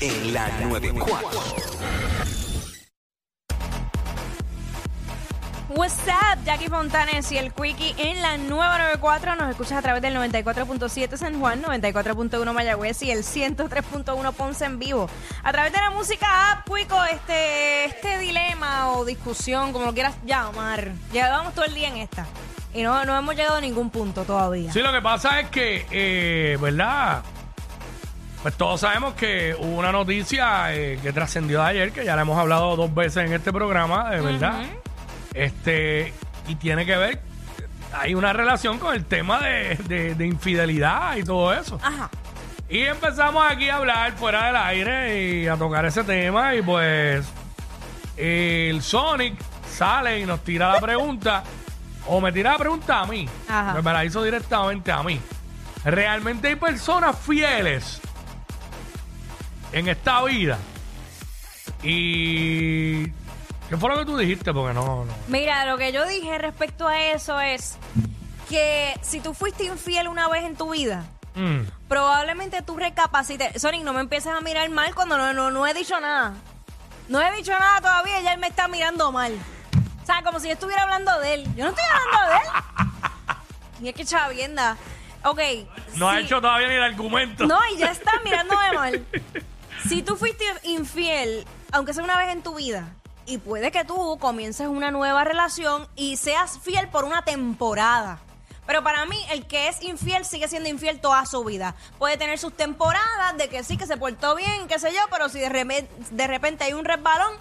en la 94. What's up, Jackie Fontanes y el Quickie en la nueva 94. Nos escuchas a través del 94.7 San Juan, 94.1 Mayagüez y el 103.1 Ponce en vivo. A través de la música app, Quico, este, este dilema o discusión, como lo quieras llamar. Llevamos todo el día en esta. Y no, no hemos llegado a ningún punto todavía. Sí, lo que pasa es que, eh, ¿verdad? Pues todos sabemos que hubo una noticia eh, que trascendió de ayer, que ya la hemos hablado dos veces en este programa, de verdad. Este, y tiene que ver, hay una relación con el tema de, de- de infidelidad y todo eso. Ajá. Y empezamos aquí a hablar fuera del aire y a tocar ese tema y pues el Sonic sale y nos tira la pregunta o me tira la pregunta a mí. Ajá. Me la hizo directamente a mí. ¿Realmente hay personas fieles en esta vida? Y... ¿Qué fue lo que tú dijiste? Porque no... no. Mira, lo que yo dije respecto a eso es que si tú fuiste infiel una vez en tu vida, Mm. probablemente tú recapacites. Sonic, no me empieces a mirar mal cuando no, no, no he dicho nada. No he dicho nada todavía y ya él me está mirando mal. O sea, como si yo estuviera hablando de él. Yo no estoy hablando de él. Y es que chavienda. Ok. No ha hecho todavía ni el argumento. No, y ya está mirándome mal. Si tú fuiste infiel, aunque sea una vez en tu vida, y puede que tú comiences una nueva relación y seas fiel por una temporada. Pero para mí, el que es infiel sigue siendo infiel toda su vida. Puede tener sus temporadas de que sí, que se portó bien, qué sé yo, pero si de, repe- de repente hay un resbalón,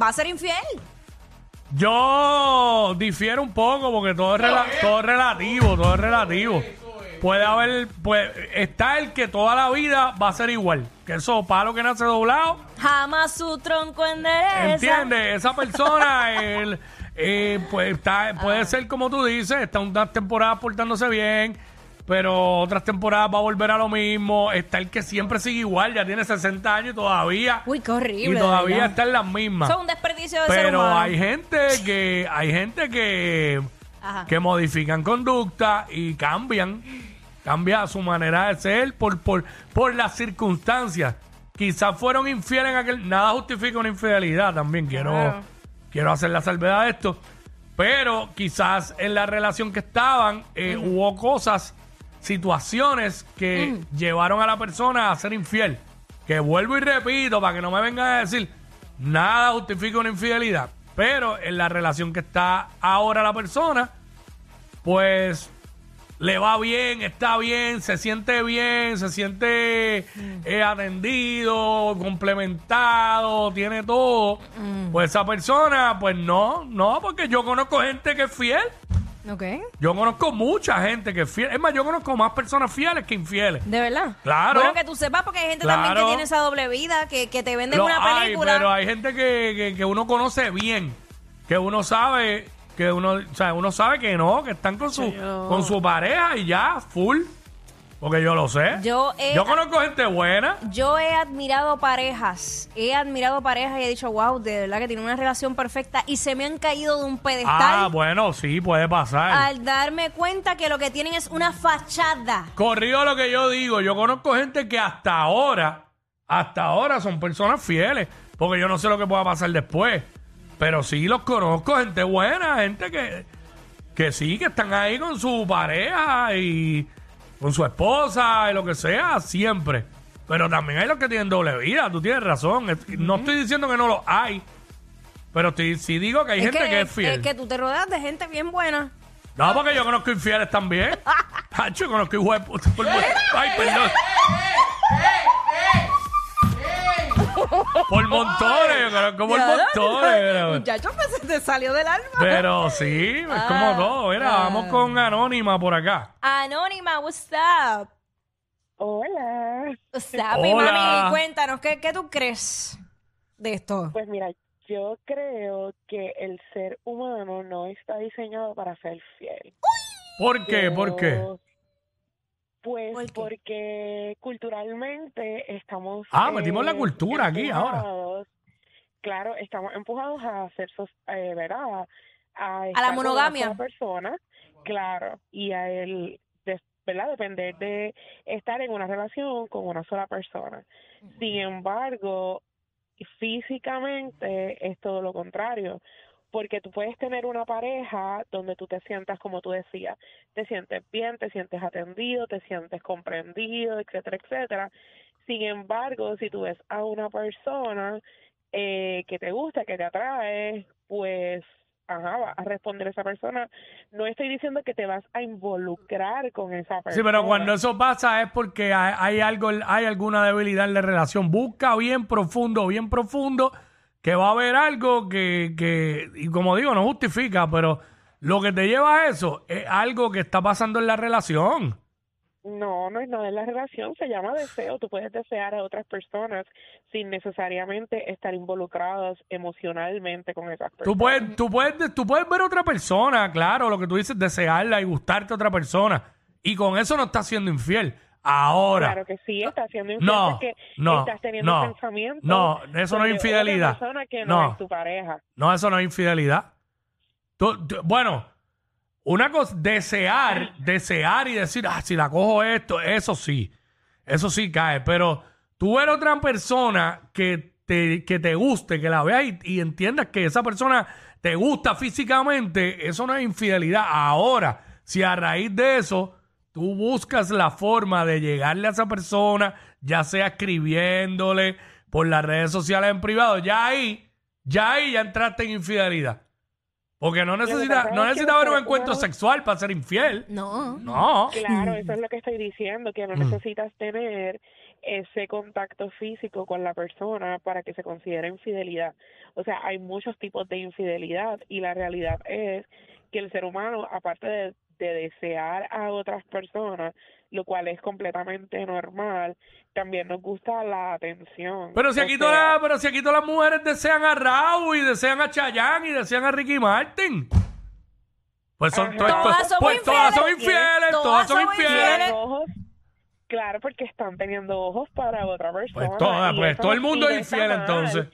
va a ser infiel. Yo difiero un poco porque todo es, todo es relativo, todo es relativo. Puede haber, pues, está el que toda la vida va a ser igual. Que eso, palo que nace doblado, Jamás su tronco endereza. ¿entiendes? Esa persona, el, eh, pues, está, puede ser como tú dices, está unas temporadas portándose bien, pero otras temporadas va a volver a lo mismo. Está el que siempre sigue igual, ya tiene 60 años y todavía. Uy, qué horrible. y todavía está en las mismas. Es un desperdicio de ser Pero humano. hay gente que hay gente que Ajá. que modifican conducta y cambian cambia su manera de ser por por por las circunstancias. Quizás fueron infieles en aquel nada justifica una infidelidad también quiero Claro. quiero hacer la salvedad de esto, pero quizás en la relación que estaban eh, hubo cosas situaciones que llevaron a la persona a ser infiel. Que vuelvo y repito para que no me vengan a decir nada justifica una infidelidad. Pero en la relación que está ahora la persona, pues le va bien, está bien, se siente bien, se siente eh, atendido, complementado, tiene todo. Pues esa persona, pues no, no, porque yo conozco gente que es fiel. Ok. Yo conozco mucha gente que es fiel. Es más, yo conozco más personas fieles que infieles. ¿De verdad? Claro. Bueno, que tú sepas, porque hay gente también que tiene esa doble vida, que, que te venden Lo una hay, película. pero hay gente que, que- que uno conoce bien, que uno sabe, que uno, o sea, uno sabe que no, que están con su, Yo- con su pareja y ya, full. Porque yo lo sé. Yo he- conozco gente buena. Yo he admirado parejas, he admirado parejas y he dicho, wow, de verdad que tienen una relación perfecta y se me han caído de un Ah, pedestal bueno, sí, puede pasar. al darme cuenta que lo que tienen es una fachada. Corrido lo que yo digo, yo conozco gente que hasta ahora, hasta ahora son personas fieles, porque yo no sé lo que pueda pasar después, pero sí los conozco, gente buena, gente que, que sí, que están ahí con su pareja y con su esposa y lo que sea, siempre. Pero también hay los que tienen doble vida, tú tienes razón, Es- no estoy diciendo que no los hay, pero sí digo que hay gente que, es fiel. que tú te rodeas de gente bien buena. No, porque yo conozco infieles también. Hacho, conozco hijos de puta. por- Ay, perdón. Por montones, yo conozco por montones. Pero, Muchacho, pues se te salió del alma. pero sí, es como todo. Mira, vamos con Anónima por acá. Anónima, what's up? Hola. What's up, mi Hola. mami? Cuéntanos, ¿qué, ¿qué tú crees de esto? Pues mira, yo creo que el ser humano no está diseñado para ser fiel. ¿Por qué? ¿Por qué? Pues porque culturalmente estamos... Ah, metimos la cultura aquí ahora. empujados- Claro, estamos empujados a hacer, eh, ¿verdad? A, la con monogamia. sola persona, claro, y a el, des- ¿verdad? Depender de estar en una relación con una sola persona. Sin embargo, físicamente es todo lo contrario, porque tú puedes tener una pareja donde tú te sientas, como tú decías, te sientes bien, te sientes atendido, te sientes comprendido, etcétera, etcétera. Sin embargo, si tú ves a una persona eh, que te gusta, que te atrae, pues ajá, va a responder esa persona. No estoy diciendo que te vas a involucrar con esa persona. Sí, pero cuando eso pasa es porque hay, hay algo, hay alguna debilidad en la relación. Busca bien profundo, bien profundo, que va a haber algo que, que, y como digo, no justifica, pero lo que te lleva a eso es algo que está pasando en la relación. No, no es nada en la relación, se llama deseo. Tú puedes desear a otras personas sin necesariamente estar involucrados emocionalmente con esas personas. Tú puedes, tú puedes, tú puedes ver a otra persona, claro, lo que tú dices, desearla y gustarte a otra persona. Y con eso no estás siendo infiel. Ahora. Claro que sí, estás siendo infiel No, porque no, estás teniendo no, pensamientos. no, eso no es infidelidad. Persona que no, No. es tu pareja. No, eso no es infidelidad. Tú- tú- bueno, una cosa, desear, desear y decir, ah, si la cojo esto, eso sí, eso sí cae, pero tú ver otra persona que te, que te guste, que la veas y, y entiendas que esa persona te gusta físicamente, eso no es infidelidad. Ahora, si a raíz de eso tú buscas la forma de llegarle a esa persona, ya sea escribiéndole por las redes sociales en privado, ya ahí, ya ahí ya entraste en infidelidad. Porque no necesita, no necesita haber un encuentro sexual para ser infiel. No. No. Claro, eso es lo que estoy diciendo, que no Mm. necesitas tener ese contacto físico con la persona para que se considere infidelidad. O sea, hay muchos tipos de infidelidad y la realidad es que el ser humano, aparte de, de desear a otras personas, lo cual es completamente normal, también nos gusta la atención. Pero si aquí sea, todas las, pero si aquí todas las mujeres desean a Raúl y desean a Chayanne y desean a Ricky Martin. Pues son todas, Todas somos pues todas son infieles. infieles, Todas todas son infieles. ojos, claro, porque están teniendo ojos para otra persona. Pues todas, pues todo el mundo es infiel mal. entonces.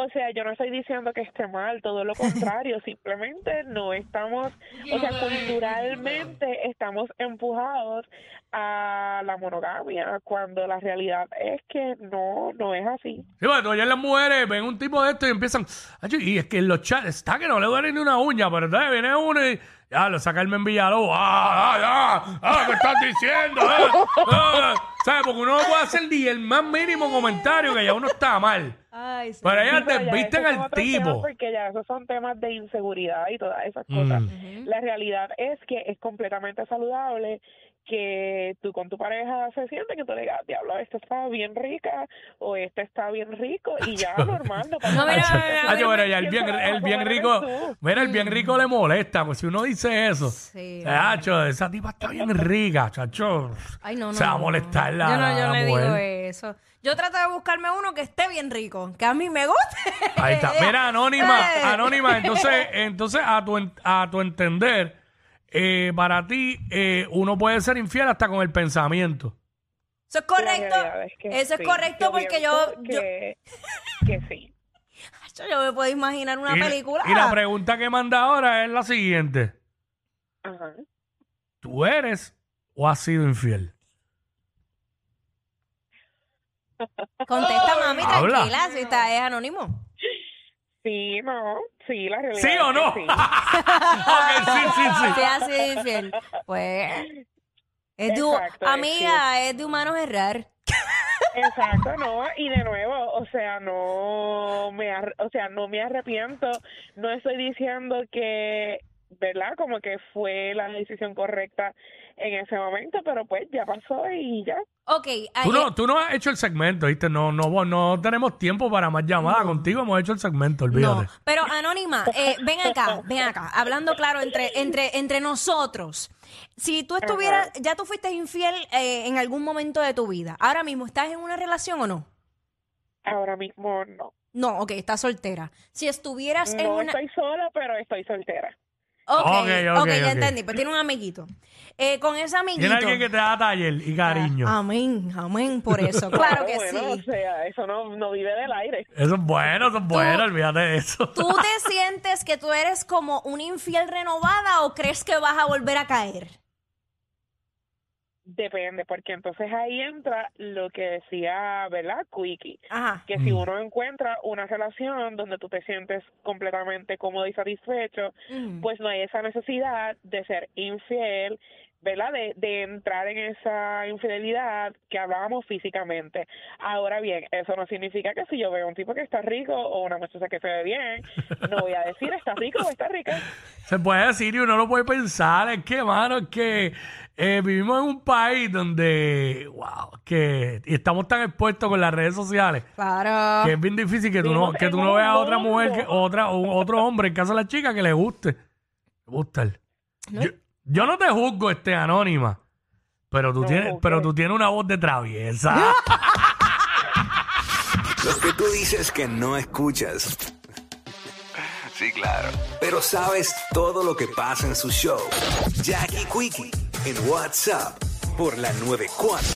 O sea, yo no estoy diciendo que esté mal, todo lo contrario, simplemente no estamos, o sea, culturalmente estamos empujados a la monogamia, cuando la realidad es que no, no es así. Sí, tú oyes las mujeres, ven un tipo de esto y empiezan. "Acho, Y es que en los chats está que no le duele ni una uña, pero entonces viene uno y. Ya, lo saca el en Villalobos. ¡Ah, ah, ah! ¡Ah, qué estás diciendo! eh? Ah, ¿Sabes? Porque uno no puede hacer ni el más mínimo comentario que ya uno está mal. Ay, sí. Pero ellas Sí, pero ya desvisten esos son al otros temas tipo. Porque ya esos son temas de inseguridad y todas esas Mm. cosas. Ujú. La realidad es que es completamente saludable que tú con tu pareja se siente que tú le digas, diablo, esta está bien rica o este está bien rico y ya normal, no pasa No, mira, nada. mira, mira, Hacho, pero ya el ¿Quién bien, el bien rico, mira, el bien rico le molesta, pues si uno dice eso, Sí, Hacho, esa tipa está bien rica, chacho. Ay, no, no. Se va a no, molestar la, Yo no, yo la le digo eso. Yo trato de buscarme uno que esté bien rico, que a mí me guste. Ahí está. Mira, Anónima, Eh. Anónima, entonces, entonces a tu, en- a tu entender, eh, para ti, eh, uno puede ser infiel hasta con el pensamiento. Eso es correcto. Es que Eso es correcto porque yo, que, que sí. yo, yo me puedo imaginar una y, película. y la pregunta que manda ahora es la siguiente. Ajá. ¿Tú eres o has sido infiel? Contesta, mami, Habla. tranquila, si está, es anónimo. Sí, no, sí, la realidad ¿Sí es o que no? sí. ok, sí, sí, sí. Sido infiel, pues... Es de, Exacto, es amiga, es de humanos errar. Exacto, no, y de nuevo, o sea, no me, ar- o sea, no me arrepiento, no estoy diciendo que, ¿verdad? Como que fue la decisión correcta en ese momento, pero pues ya pasó y ya. Ok, Tú ayer- no, tú no has hecho el segmento, ¿viste? No, no, no tenemos tiempo para más llamadas. Contigo hemos hecho el segmento, olvídate. No, pero Anónima, eh, ven acá, ven acá, hablando claro entre, entre, entre nosotros. Si tú estuvieras, ya tú fuiste infiel eh, en algún momento de tu vida, ahora mismo, ¿estás en una relación o no? Ahora mismo no. No, ok, estás soltera. Si estuvieras en No una... estoy sola, pero estoy soltera. Ok, Ok, ya entendí, pues tiene un amiguito. Eh, con ese amiguito... Tiene alguien que te da taller y cariño. Amén, amén por eso, claro que bueno, sí. o sea, eso no, no vive del aire. Eso es bueno, eso es bueno, olvídate de eso. ¿Tú te sientes que tú eres como una infiel renovada o crees que vas a volver a caer? Depende, porque entonces ahí entra lo que decía, ¿verdad? Quickie. Ajá. Que si uno encuentra una relación donde tú te sientes completamente cómodo y satisfecho, pues no hay esa necesidad de ser infiel, ¿verdad? De, de entrar en esa infidelidad que hablábamos físicamente. Ahora bien, eso no significa que si yo veo a un tipo que está rico o una muchacha que se ve bien, no voy a decir está rico o está rica. Se puede decir y uno lo puede pensar. Es que, mano, es que eh, vivimos en un país donde, wow, que y estamos tan expuestos con las redes sociales Claro. que es bien difícil que tú no, que tú no veas a otra mujer, que, otra, o otro hombre, en caso de la chica, que le guste. Le gusta él. No. Yo, yo no te juzgo, este anónima, pero tú, No tienes, pero tú tienes una voz de traviesa. Los que tú dices que no escuchas. Sí, claro. Pero sabes todo lo que pasa en su show. Jackie Quickie en WhatsApp por la 94.